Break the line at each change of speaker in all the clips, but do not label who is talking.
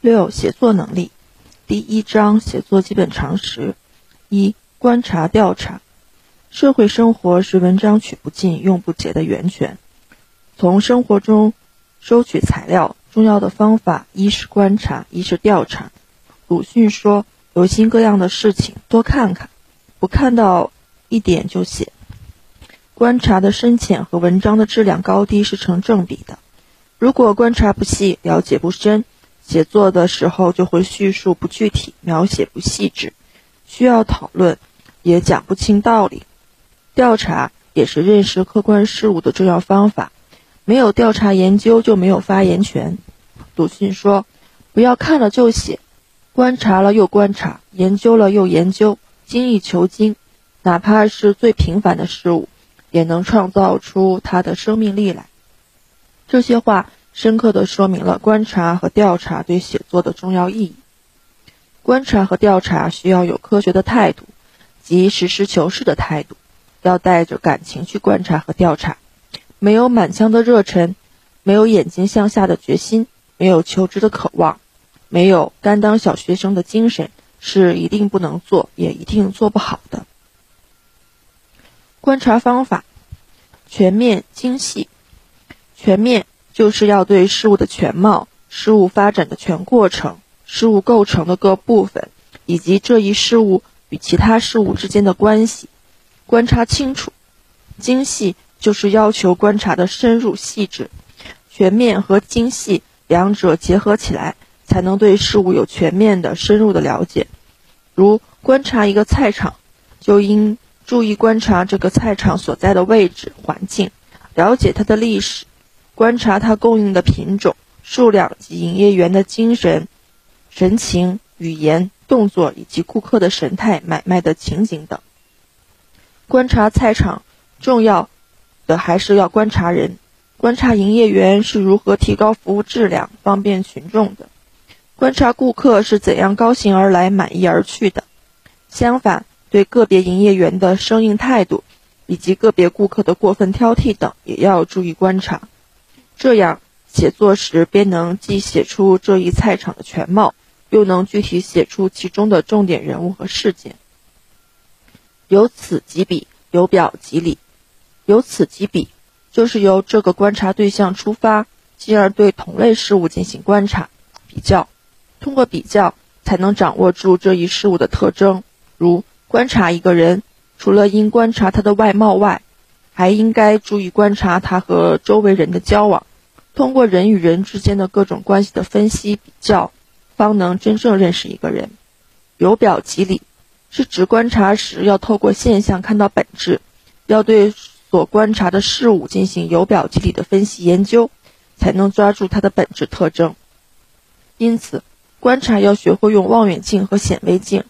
六、写作能力。第一章写作基本常识。一、观察调查。社会生活是文章取不尽、用不竭的源泉。从生活中收取材料，重要的方法一是观察，一是调查。鲁迅说：“有心各样的事情多看看，不看到一点就写。”观察的深浅和文章的质量高低是成正比的。如果观察不细，了解不深，写作的时候就会叙述不具体，描写不细致，需要讨论，也讲不清道理。调查也是认识客观事物的重要方法，没有调查研究就没有发言权。鲁迅说：“不要看了就写，观察了又观察，研究了又研究，精益求精，哪怕是最平凡的事物，也能创造出它的生命力来。”这些话深刻地说明了观察和调查对写作的重要意义。观察和调查需要有科学的态度，即实事求是的态度，要带着感情去观察和调查。没有满腔的热忱，没有眼睛向下的决心，没有求知的渴望，没有甘当小学生的精神，是一定不能做，也一定做不好的。观察方法全面精细。全面就是要对事物的全貌、事物发展的全过程、事物构成的各部分，以及这一事物与其他事物之间的关系观察清楚。精细就是要求观察的深入细致。全面和精细两者结合起来，才能对事物有全面的、深入的了解。如观察一个菜场，就应注意观察这个菜场所在的位置、环境，了解它的历史。观察它供应的品种、数量及营业员的精神、神情、语言、动作以及顾客的神态、买卖的情景等。观察菜场，重要的还是要观察人。观察营业员是如何提高服务质量、方便群众的；观察顾客是怎样高兴而来、满意而去的。相反，对个别营业员的生硬态度，以及个别顾客的过分挑剔等，也要注意观察。这样写作时，便能既写出这一菜场的全貌，又能具体写出其中的重点人物和事件。由此及彼，由表及里。由此及彼，就是由这个观察对象出发，进而对同类事物进行观察、比较。通过比较，才能掌握住这一事物的特征。如观察一个人，除了应观察他的外貌外，还应该注意观察他和周围人的交往。通过人与人之间的各种关系的分析比较，方能真正认识一个人。由表及里，是指观察时要透过现象看到本质，要对所观察的事物进行由表及里的分析研究，才能抓住它的本质特征。因此，观察要学会用望远镜和显微镜，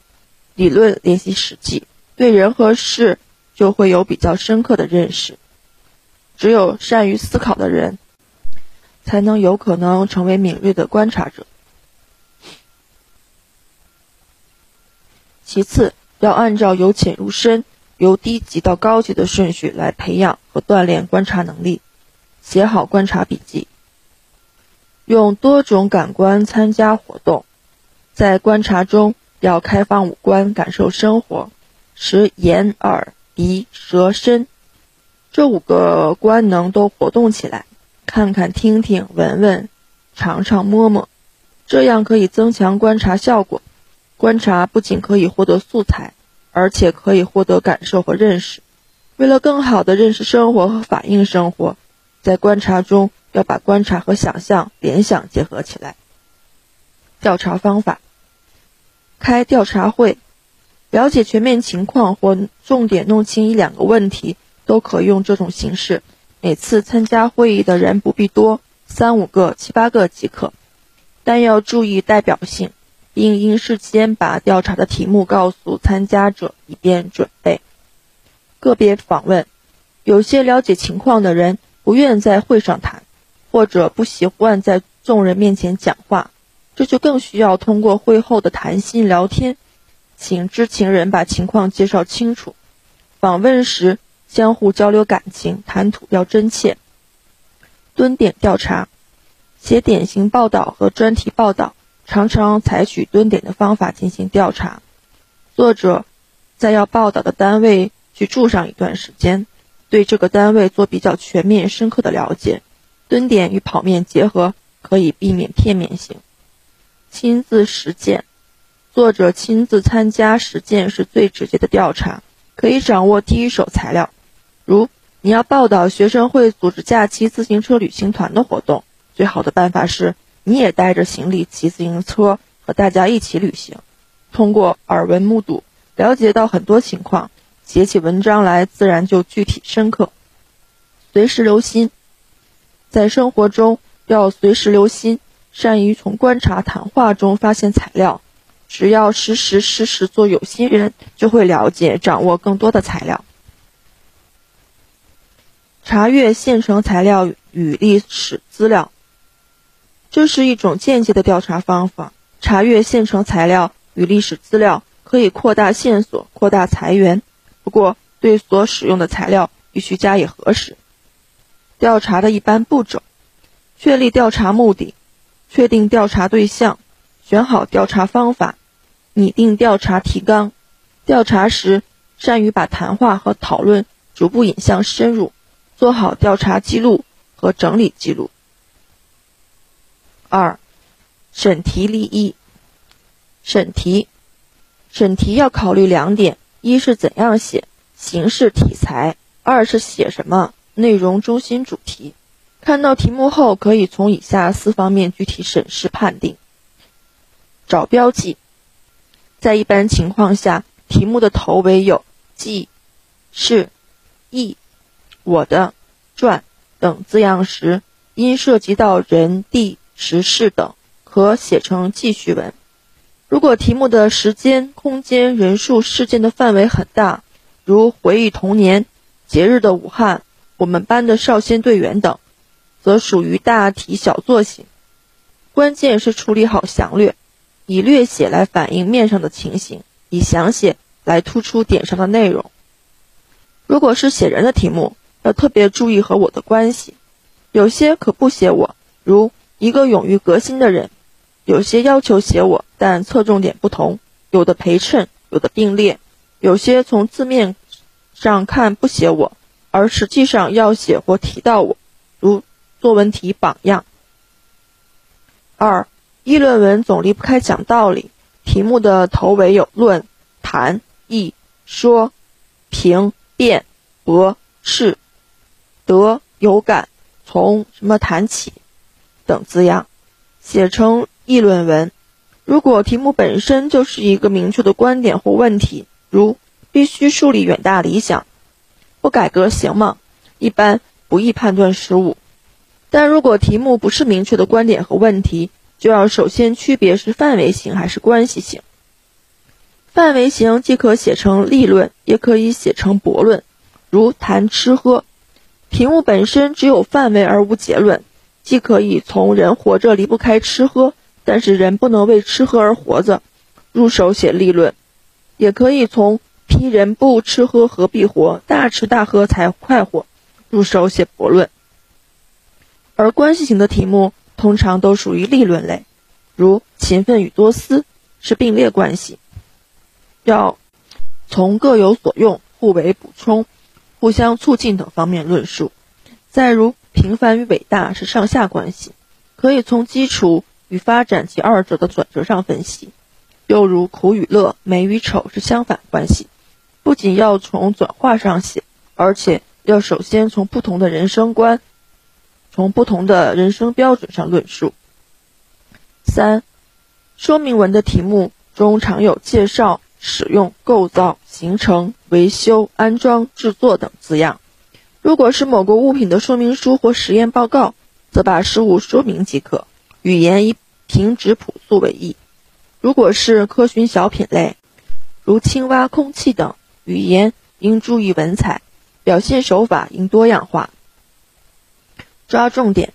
理论联系实际，对人和事就会有比较深刻的认识。只有善于思考的人。才能有可能成为敏锐的观察者。其次，要按照由浅入深、由低级到高级的顺序来培养和锻炼观察能力。写好观察笔记，用多种感官参加活动，在观察中要开放五官，感受生活，使眼、耳、鼻、舌、身这五个官能都活动起来。看看、听听、闻闻、尝尝、摸摸，这样可以增强观察效果。观察不仅可以获得素材，而且可以获得感受和认识。为了更好地认识生活和反映生活，在观察中要把观察和想象、联想结合起来。调查方法：开调查会，了解全面情况或重点弄清一两个问题，都可用这种形式。每次参加会议的人不必多，三五个、七八个即可，但要注意代表性，并应事先把调查的题目告诉参加者，以便准备。个别访问，有些了解情况的人不愿在会上谈，或者不习惯在众人面前讲话，这就更需要通过会后的谈心聊天，请知情人把情况介绍清楚。访问时。相互交流感情，谈吐要真切。蹲点调查，写典型报道和专题报道，常常采取蹲点的方法进行调查。作者在要报道的单位去住上一段时间，对这个单位做比较全面、深刻的了解。蹲点与跑面结合，可以避免片面性。亲自实践，作者亲自参加实践是最直接的调查，可以掌握第一手材料。如你要报道学生会组织假期自行车旅行团的活动，最好的办法是你也带着行李骑自行车和大家一起旅行。通过耳闻目睹，了解到很多情况，写起文章来自然就具体深刻。随时留心，在生活中要随时留心，善于从观察、谈话中发现材料。只要时时时时做有心人，就会了解、掌握更多的材料。查阅现成材料与历史资料，这是一种间接的调查方法。查阅现成材料。与历史资料可以扩大线索、扩大财源，不过对所使用的材料必须加以核实。调查的一般步骤：确立调查目的，确定调查对象，选好调查方法，拟定调查提纲。调查时善于把谈话和讨论逐步引向深入，做好调查记录和整理记录。二、审题立意。审题，审题要考虑两点：一是怎样写，形式题材；二是写什么，内容中心主题。看到题目后，可以从以下四方面具体审视判定。找标记，在一般情况下，题目的头尾有“记”“是”“意”“我的”“传”等字样时，因涉及到人、地、时事等，可写成记叙文。如果题目的时间、空间、人数、事件的范围很大，如回忆童年、节日的武汉、我们班的少先队员等，则属于大题小做型。关键是处理好详略，以略写来反映面上的情形，以详写来突出点上的内容。如果是写人的题目，要特别注意和我的关系，有些可不写我，如一个勇于革新的人。有些要求写我，但侧重点不同，有的陪衬，有的并列，有些从字面上看不写我，而实际上要写或提到我，如作文题榜样。二，议论文总离不开讲道理，题目的头尾有论、谈、议、说、评、辩、驳、斥、得、有感、从什么谈起等字样，写成。议论文，如果题目本身就是一个明确的观点或问题，如必须树立远大理想，不改革行吗？一般不易判断失误。但如果题目不是明确的观点和问题，就要首先区别是范围型还是关系型。范围型既可写成立论，也可以写成驳论，如谈吃喝。题目本身只有范围而无结论，既可以从人活着离不开吃喝。但是人不能为吃喝而活着，入手写立论，也可以从批人不吃喝何必活，大吃大喝才快活，入手写驳论。而关系型的题目通常都属于立论类，如勤奋与多思是并列关系，要从各有所用、互为补充、互相促进等方面论述。再如平凡与伟大是上下关系，可以从基础。与发展及二者的转折上分析，又如苦与乐、美与丑是相反关系，不仅要从转化上写，而且要首先从不同的人生观、从不同的人生标准上论述。三、说明文的题目中常有介绍、使用、构造、形成、维修、安装、制作等字样。如果是某个物品的说明书或实验报告，则把事物说明即可。语言以平直朴素为宜。如果是科学小品类，如青蛙、空气等，语言应注意文采，表现手法应多样化。抓重点，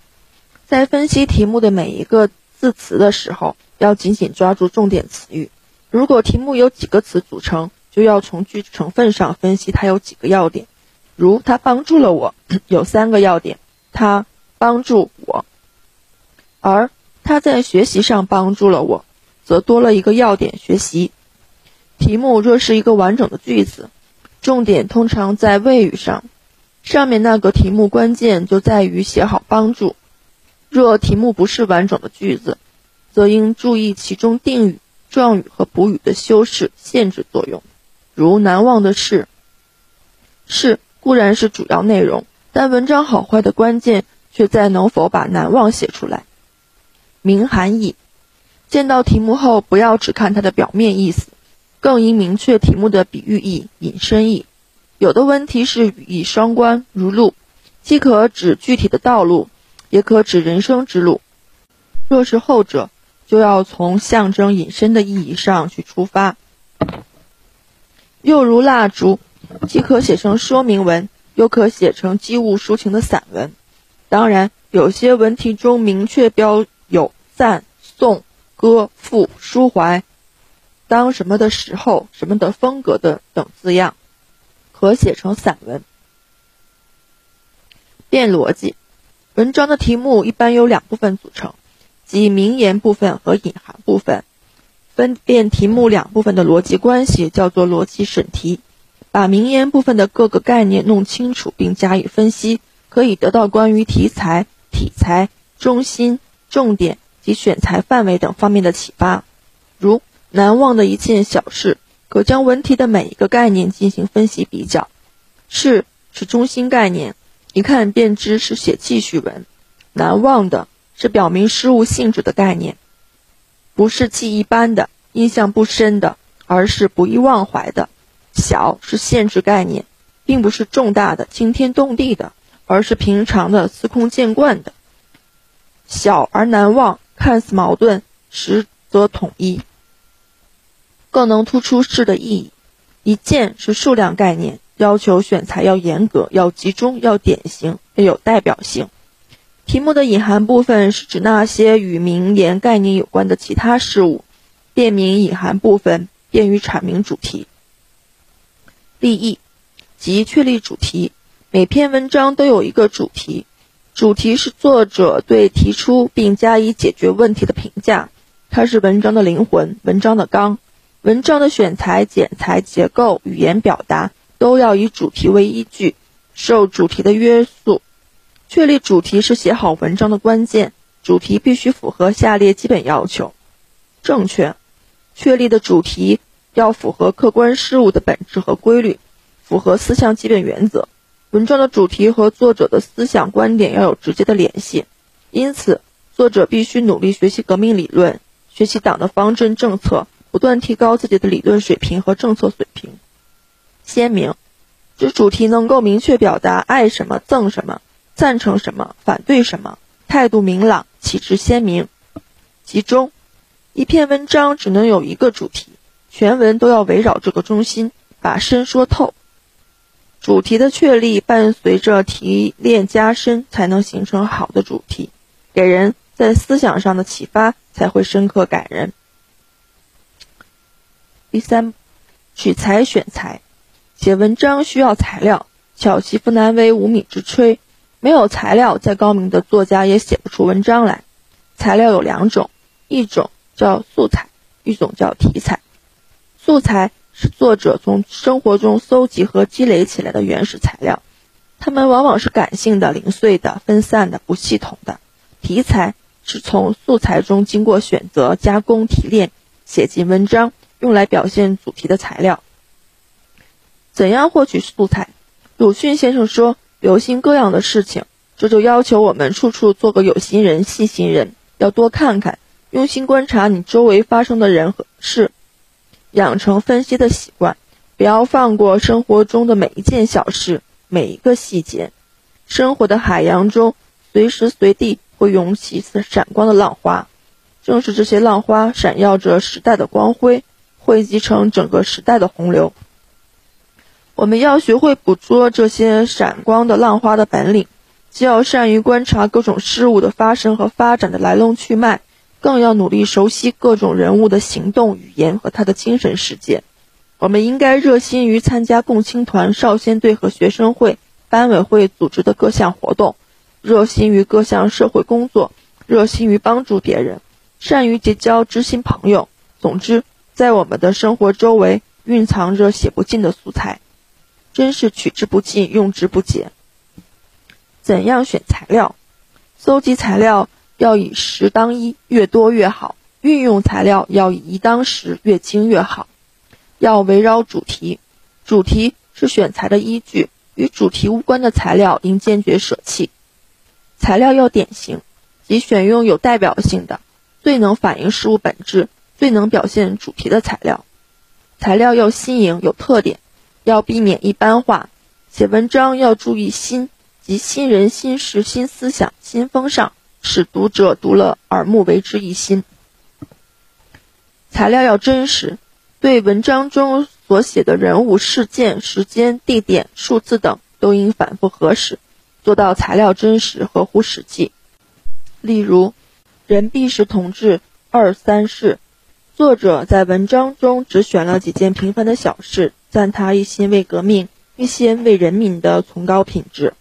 在分析题目的每一个字词的时候，要紧紧抓住重点词语。如果题目有几个词组成，就要从句子成分上分析它有几个要点。如它帮助了我，有三个要点：它帮助我。而它在学习上帮助了我，则多了一个要点学习。题目若是一个完整的句子，重点通常在谓语上，上面那个题目关键就在于写好帮助。若题目不是完整的句子，则应注意其中定语、状语和补语的修饰限制作用。如难忘的事，是固然是主要内容，但文章好坏的关键却在能否把难忘写出来。明含义，见到题目后，不要只看它的表面意思。更应明确题目的比喻意、引申意。有的问题是语义双关，如路，既可指具体的道路，也可指人生之路。若是后者，就要从象征引申的意义上去出发。又如蜡烛，既可写成说明文，又可写成机物抒情的散文。当然，有些文题中明确标有赞、颂、歌、赋、抒怀。当什么的时候，什么的风格的等字样，可写成散文。变逻辑，文章的题目一般由两部分组成，即名言部分和隐含部分。分辨题目两部分的逻辑关系叫做逻辑审题。把名言部分的各个概念弄清楚并加以分析，可以得到关于题材、体裁、中心、重点及选材范围等方面的启发，如。难忘的一件小事，可将文题的每一个概念进行分析比较。事是中心概念，一看便知是写记叙文。难忘的是表明事物性质的概念，不是记一般的、印象不深的，而是不易忘怀的。小是限制概念，并不是重大的、惊天动地的，而是平常的、司空见惯的。小而难忘，看似矛盾，实则统一。更能突出事的意义。一件是数量概念，要求选材要严格、要集中、要典型、要有代表性。题目的隐含部分是指那些与名言概念有关的其他事物，辨明隐含部分，便于阐明主题。立意即确立主题。每篇文章都有一个主题，主题是作者对提出并加以解决问题的评价，它是文章的灵魂，文章的纲。文章的选材、剪裁、结构、语言表达都要以主题为依据，受主题的约束。确立主题是写好文章的关键。主题必须符合下列基本要求：正确。确立的主题要符合客观事物的本质和规律，符合四项基本原则。文章的主题和作者的思想观点要有直接的联系，因此作者必须努力学习革命理论，学习党的方针政策。不断提高自己的理论水平和政策水平。鲜明，指主题能够明确表达爱什么、憎什么、赞成什么、反对什么，态度明朗，旗帜鲜明。集中，一篇文章只能有一个主题，全文都要围绕这个中心，把深说透。主题的确立伴随着提炼加深，才能形成好的主题，给人在思想上的启发才会深刻感人。第三，取材选材，写文章需要材料。巧媳妇难为无米之炊，没有材料，再高明的作家也写不出文章来。材料有两种，一种叫素材，一种叫题材。素材是作者从生活中搜集和积累起来的原始材料，它们往往是感性的、零碎的、分散的、不系统的。题材是从素材中经过选择、加工、提炼，写进文章。用来表现主题的材料。怎样获取素材？鲁迅先生说：“留心各样的事情。”这就要求我们处处做个有心人、细心人，要多看看，用心观察你周围发生的人和事，养成分析的习惯，不要放过生活中的每一件小事、每一个细节。生活的海洋中，随时随地会涌起闪光的浪花，正是这些浪花闪耀着时代的光辉。汇集成整个时代的洪流。我们要学会捕捉这些闪光的浪花的本领，既要善于观察各种事物的发生和发展的来龙去脉，更要努力熟悉各种人物的行动、语言和他的精神世界。我们应该热心于参加共青团、少先队和学生会、班委会组织的各项活动，热心于各项社会工作，热心于帮助别人，善于结交知心朋友。总之，在我们的生活周围蕴藏着写不尽的素材，真是取之不尽，用之不竭。怎样选材料？搜集材料要以十当一，越多越好；运用材料要以一当十，越精越好。要围绕主题，主题是选材的依据，与主题无关的材料应坚决舍弃。材料要典型，即选用有代表性的、最能反映事物本质、最能表现主题的材料。材料要新颖有特点，要避免一般化。写文章要注意新。及新人、新事、新思想、新风尚，使读者读了耳目为之一新。材料要真实，对文章中所写的人物、事件、时间、地点、数字等都应反复核实，做到材料真实、合乎实际。例如，任弼时同志二三事，作者在文章中只选了几件平凡的小事，赞他一心为革命、一心为人民的崇高品质。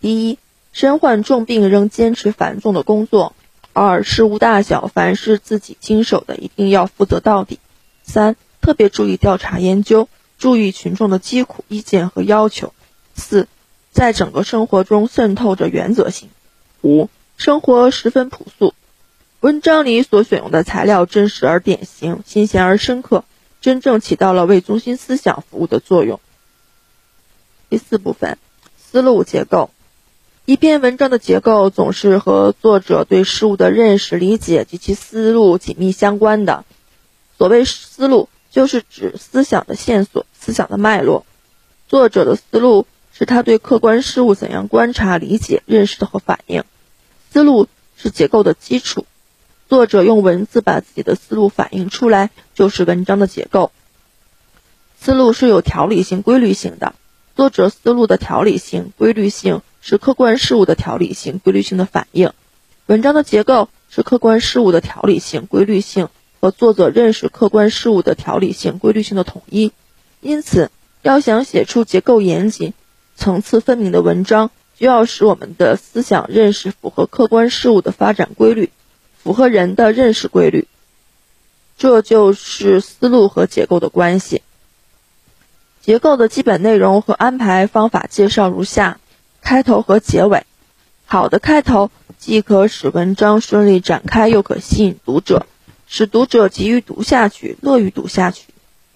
第一，身患重病仍坚持繁重的工作；二，事无大小，凡是自己经手的，一定要负责到底；三，特别注意调查研究，注意群众的疾苦意见和要求；四，在整个生活中渗透着原则性；五，生活十分朴素。文章里所选用的材料真实而典型，新鲜而深刻，真正起到了为中心思想服务的作用。第四部分，思路结构。一篇文章的结构总是和作者对事物的认识、理解及其思路紧密相关的。所谓思路，就是指思想的线索、思想的脉络。作者的思路是他对客观事物怎样观察、理解、认识的和反应。思路是结构的基础。作者用文字把自己的思路反映出来，就是文章的结构。思路是有条理性、规律性的。作者思路的条理性、规律性。是客观事物的条理性、规律性的反应。文章的结构是客观事物的条理性、规律性和作者认识客观事物的条理性、规律性的统一。因此，要想写出结构严谨、层次分明的文章，就要使我们的思想认识符合客观事物的发展规律，符合人的认识规律。这就是思路和结构的关系。结构的基本内容和安排方法介绍如下。开头和结尾，好的开头既可使文章顺利展开，又可吸引读者，使读者急于读下去，乐于读下去。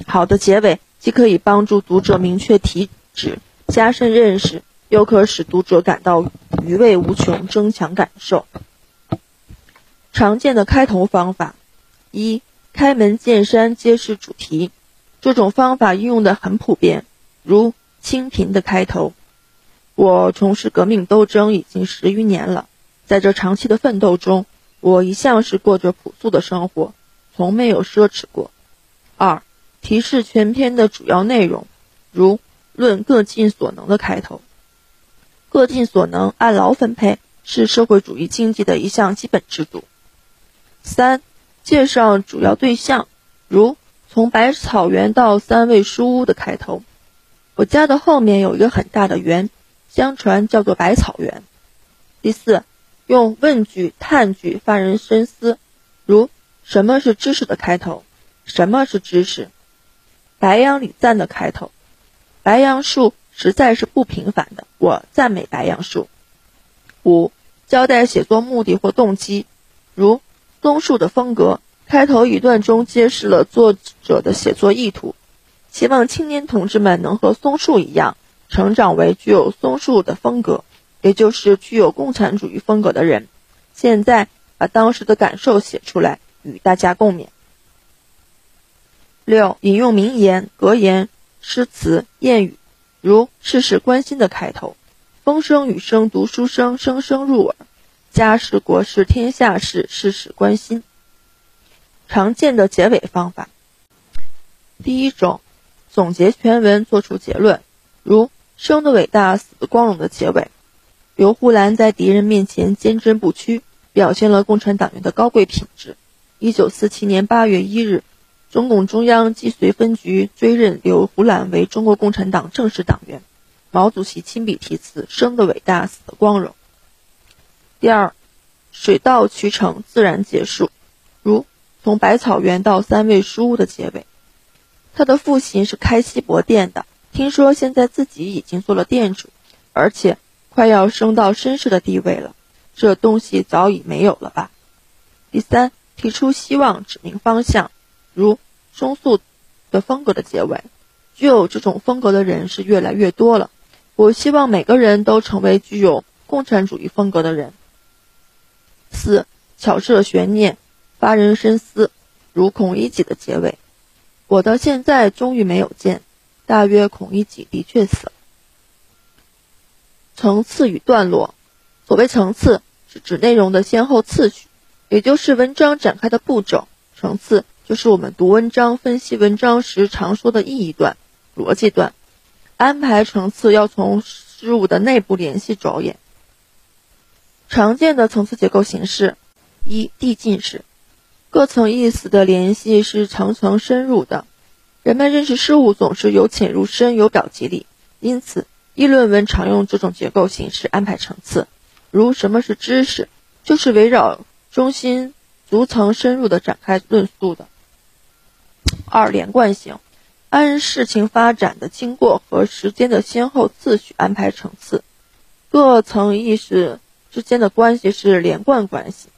好的结尾既可以帮助读者明确题旨，加深认识，又可使读者感到余味无穷，增强感受。常见的开头方法：一、开门见山揭示主题。这种方法运用的很普遍，如清贫的开头。我从事革命斗争已经十余年了，在这长期的奋斗中，我一向是过着朴素的生活，从没有奢侈过。二、提示全篇的主要内容，如“论各尽所能”的开头。各尽所能，按劳分配，是社会主义经济的一项基本制度。三、介绍主要对象，如“从百草园到三味书屋”的开头。我家的后面有一个很大的园。相传叫做百草园。第四，用问句、探句发人深思，如“什么是知识”的开头，“什么是知识”？白杨礼赞的开头，“白杨树实在是不平凡的，我赞美白杨树。”五，交代写作目的或动机，如松树的风格，开头一段中揭示了作者的写作意图，希望青年同志们能和松树一样。成长为具有松树的风格，也就是具有共产主义风格的人。现在把当时的感受写出来，与大家共勉。六、引用名言、格言、诗词、谚语，如“事事关心”的开头，“风声雨声读书声，声声入耳，家事国事天下事，事事关心。”常见的结尾方法，第一种，总结全文，作出结论，如。生的伟大，死的光荣的结尾。刘胡兰在敌人面前坚贞不屈，表现了共产党员的高贵品质。一九四七年八月一日，中共中央蓟绥分局追认刘胡兰为中国共产党正式党员。毛主席亲笔题词：“生的伟大，死的光荣。”第二，水到渠成，自然结束。如从百草园到三味书屋的结尾。他的父亲是开锡箔店的，听说现在自己已经做了店主，而且快要升到绅士的地位了。这东西早已没有了吧？第三，提出希望，指明方向，如松素的风格的结尾。具有这种风格的人是越来越多了。我希望每个人都成为具有共产主义风格的人。四，巧设悬念，发人深思，如孔乙己的结尾。我到现在终于没有见，大约孔乙己的确死了。层次与段落，所谓层次是指内容的先后次序，也就是文章展开的步骤。层次就是我们读文章、分析文章时常说的意义段。逻辑段安排层次要从事物的内部联系着眼。常见的层次结构形式：一、递进式，各层意思的联系是层层深入的。人们认识事物总是由浅入深，由表及里，因此议论文常用这种结构形式安排层次。如什么是知识，就是围绕中心逐层深入的展开论述的。二、连贯性。按事情发展的经过和时间的先后次序安排层次，各层意识之间的关系是连贯关系。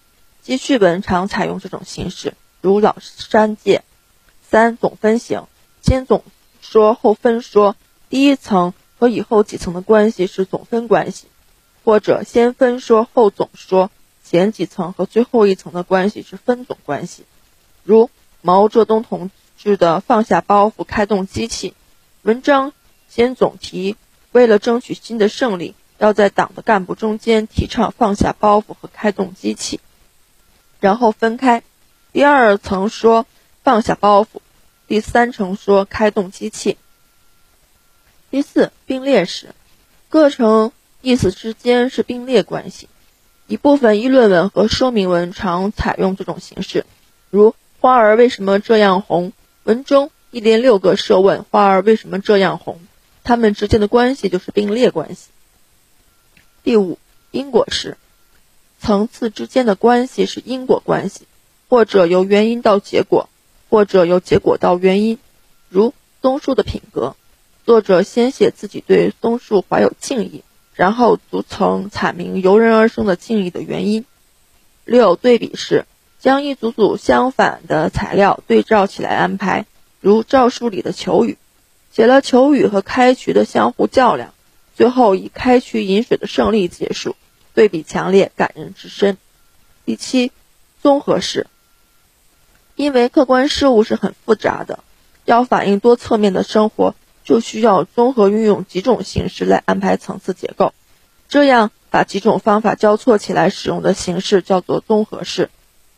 记叙文常采用这种形式，如老山界。三总分型，先总说后分说，第一层和以后几层的关系是总分关系，或者先分说后总说，前几层和最后一层的关系是分总关系。如毛泽东同。志的，放下包袱，开动机器。文章先总提，为了争取新的胜利，要在党的干部中间提倡放下包袱和开动机器，然后分开。第二层说放下包袱，第三层说开动机器。第四，并列式，各层意思之间是并列关系。一部分议论文和说明文常采用这种形式，如花儿为什么这样红？文中一连六个设问：花儿为什么这样红？它们之间的关系就是并列关系。第五，因果式，层次之间的关系是因果关系，或者由原因到结果，或者由结果到原因。如松树的品格，作者先写自己对松树怀有敬意，然后逐层阐明由人而生的敬意的原因。六，对比式。将一组组相反的材料对照起来安排，如诏书里的求雨，写了求雨和开渠的相互较量，最后以开渠引水的胜利结束，对比强烈，感人至深。第七，综合式，因为客观事物是很复杂的，要反映多侧面的生活，就需要综合运用几种形式来安排层次结构，这样把几种方法交错起来使用的形式叫做综合式。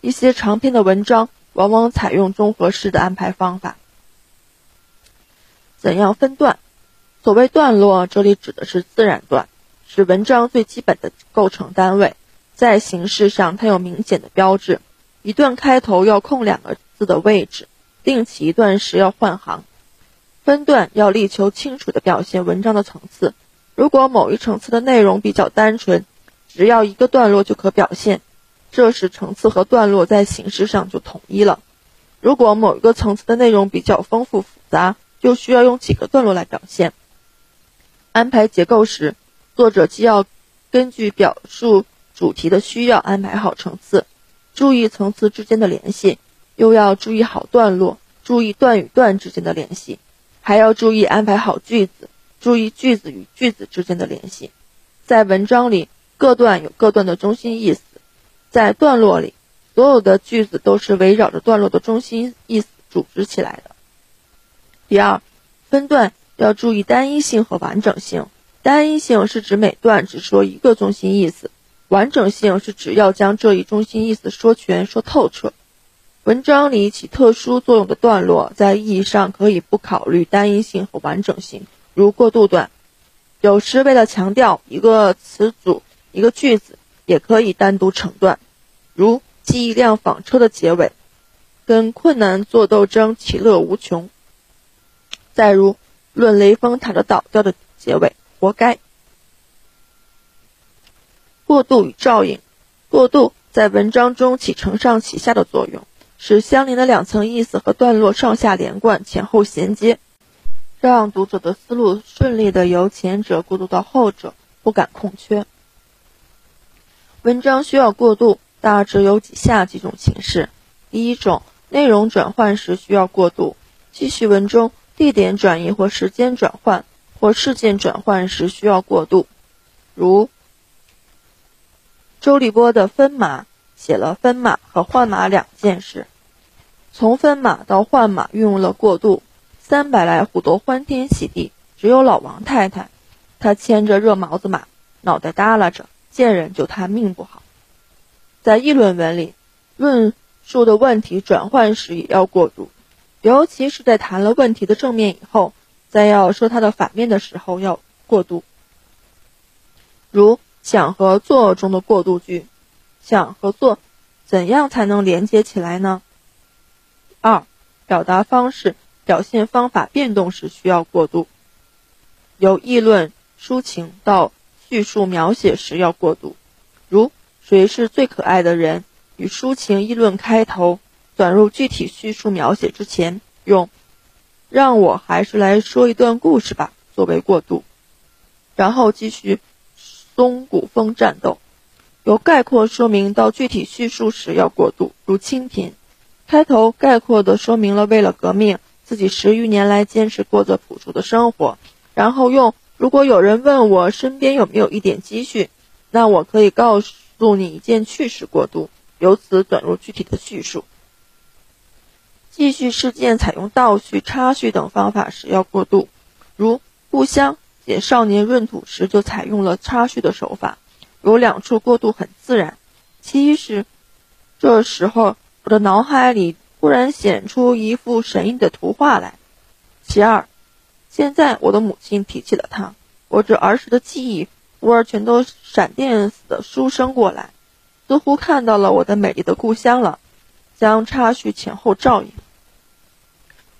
一些长篇的文章往往采用综合式的安排方法。怎样分段？所谓段落，这里指的是自然段，是文章最基本的构成单位。在形式上，它有明显的标志：一段开头要空两个字的位置，另起一段时要换行。分段要力求清楚地表现文章的层次。如果某一层次的内容比较单纯，只要一个段落就可表现。这时层次和段落在形式上就统一了。如果某一个层次的内容比较丰富复杂，就需要用几个段落来表现。安排结构时，作者既要根据表述主题的需要安排好层次，注意层次之间的联系，又要注意好段落，注意段与段之间的联系，还要注意安排好句子，注意句子与句子之间的联系。在文章里，各段有各段的中心意思。在段落里，所有的句子都是围绕着段落的中心意思组织起来的。第二，分段要注意单一性和完整性。单一性是指每段只说一个中心意思，完整性是指要将这一中心意思说全、说透彻。文章里起特殊作用的段落，在意义上可以不考虑单一性和完整性，如过渡段。有时为了强调一个词组、一个句子。也可以单独成段，如记一辆纺车的结尾，跟困难做斗争，其乐无穷。再如论雷峰塔的倒掉的结尾，活该。过渡与照应，过渡在文章中起承上启下的作用，使相邻的两层意思和段落上下连贯、前后衔接，让读者的思路顺利的由前者过渡到后者，不敢空缺。文章需要过渡，大致有以下几种形式：第一种，内容转换时需要过渡，记叙文中地点转移或时间转换或事件转换时需要过渡，如。周立波的分马写了分马和换马两件事，从分马到换马运用了过渡。三百来户都欢天喜地，只有老王太太，她牵着热毛子马，脑袋耷拉着，见人就叹命不好。在议论文里，论述的问题转换时也要过渡，尤其是在谈了问题的正面以后，再要说它的反面的时候要过渡，如。想和做中的过渡句，想和做怎样才能连接起来呢？二，表达方式、表现方法变动时需要过渡，由议论抒情到叙述描写时要过渡，如谁是最可爱的人？与抒情议论开头，转入具体叙述描写之前，用让我还是来说一段故事吧作为过渡，然后继续。松骨峰战斗，由概括说明到具体叙述时要过渡。如清贫，开头概括地说明了为了革命，自己十余年来坚持过着朴素的生活。然后用如果有人问我身边有没有一点积蓄，那我可以告诉你一件趣事过渡，由此转入具体的叙述。继续事件采用倒叙、插叙等方法时要过渡，如故乡。写少年闰土时就采用了插叙的手法，有两处过渡很自然。其一是，这时候我的脑海里突然显出一幅神异的图画来；其二，现在我的母亲提起了他，我这儿时的记忆忽而全都闪电似的书生过来，似乎看到了我的美丽的故乡了。将插叙前后照应，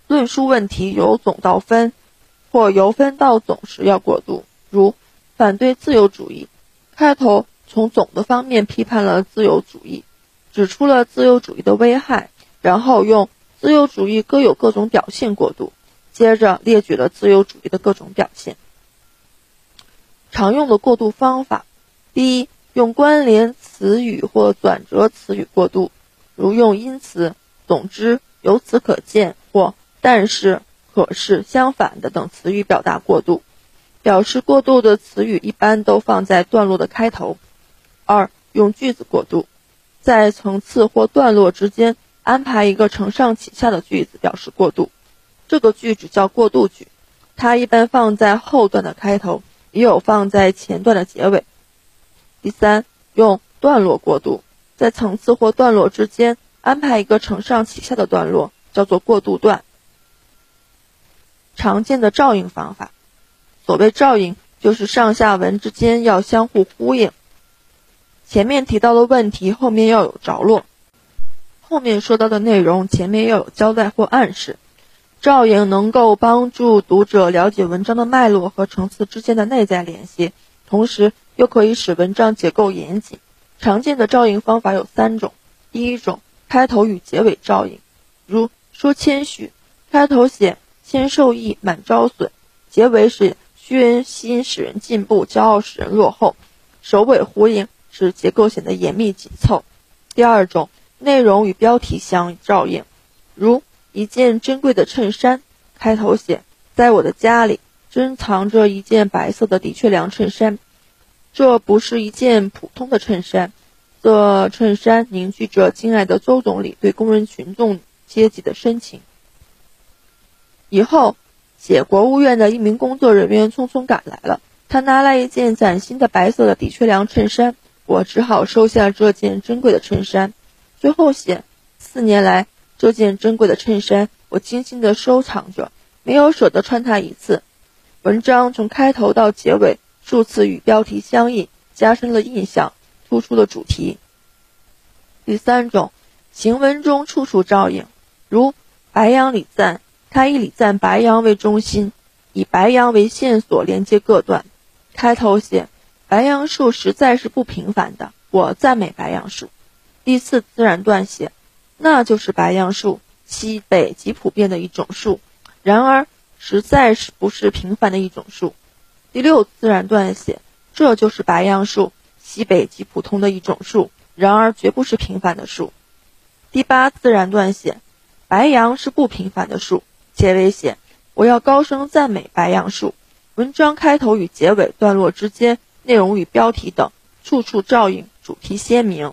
论述问题由总到分。或由分到总时要过渡，如反对自由主义，开头从总的方面批判了自由主义，指出了自由主义的危害，然后用自由主义各有各种表现过渡，接着列举了自由主义的各种表现。常用的过渡方法，第一，用关联词语或转折词语过渡，如用因此、总之、由此可见或但是。可是相反的等词语表达过渡，表示过渡的词语一般都放在段落的开头。二、用句子过渡，在层次或段落之间安排一个承上启下的句子表示过渡，这个句子叫过渡句，它一般放在后段的开头，也有放在前段的结尾。第三，用段落过渡，在层次或段落之间安排一个承上启下的段落，叫做过渡段。常见的照应方法，所谓照应，就是上下文之间要相互呼应。前面提到的问题，后面要有着落；后面说到的内容，前面要有交代或暗示。照应能够帮助读者了解文章的脉络和层次之间的内在联系，同时又可以使文章结构严谨。常见的照应方法有三种：第一种，开头与结尾照应，如说谦虚，开头写。先受益，满招损；结尾是虚人心，使人进步；骄傲使人落后。首尾呼应，使结构显得严密紧凑。第二种，内容与标题相照应，如一件珍贵的衬衫，开头写在我的家里珍藏着一件白色的的确良衬衫。这不是一件普通的衬衫，这衬衫凝聚着敬爱的周总理对工人群众阶级的深情。以后，写国务院的一名工作人员匆匆赶来了，他拿来一件崭新的白色的的确良衬衫，我只好收下这件珍贵的衬衫。最后写，四年来这件珍贵的衬衫我精心的收藏着，没有舍得穿它一次。文章从开头到结尾数次与标题相应，加深了印象，突出了主题。第三种，行文中处处照应，如白杨礼赞。他以礼赞白杨为中心，以白杨为线索连接各段。开头写白杨树实在是不平凡的，我赞美白杨树。第四自然段写，那就是白杨树，西北极普遍的一种树，然而实在是不是平凡的一种树。第六自然段写，这就是白杨树，西北极普通的一种树，然而绝不是平凡的树。第八自然段写，白杨是不平凡的树。结尾写，我要高声赞美白杨树。文章开头与结尾段落之间，内容与标题等处处照应，主题鲜明。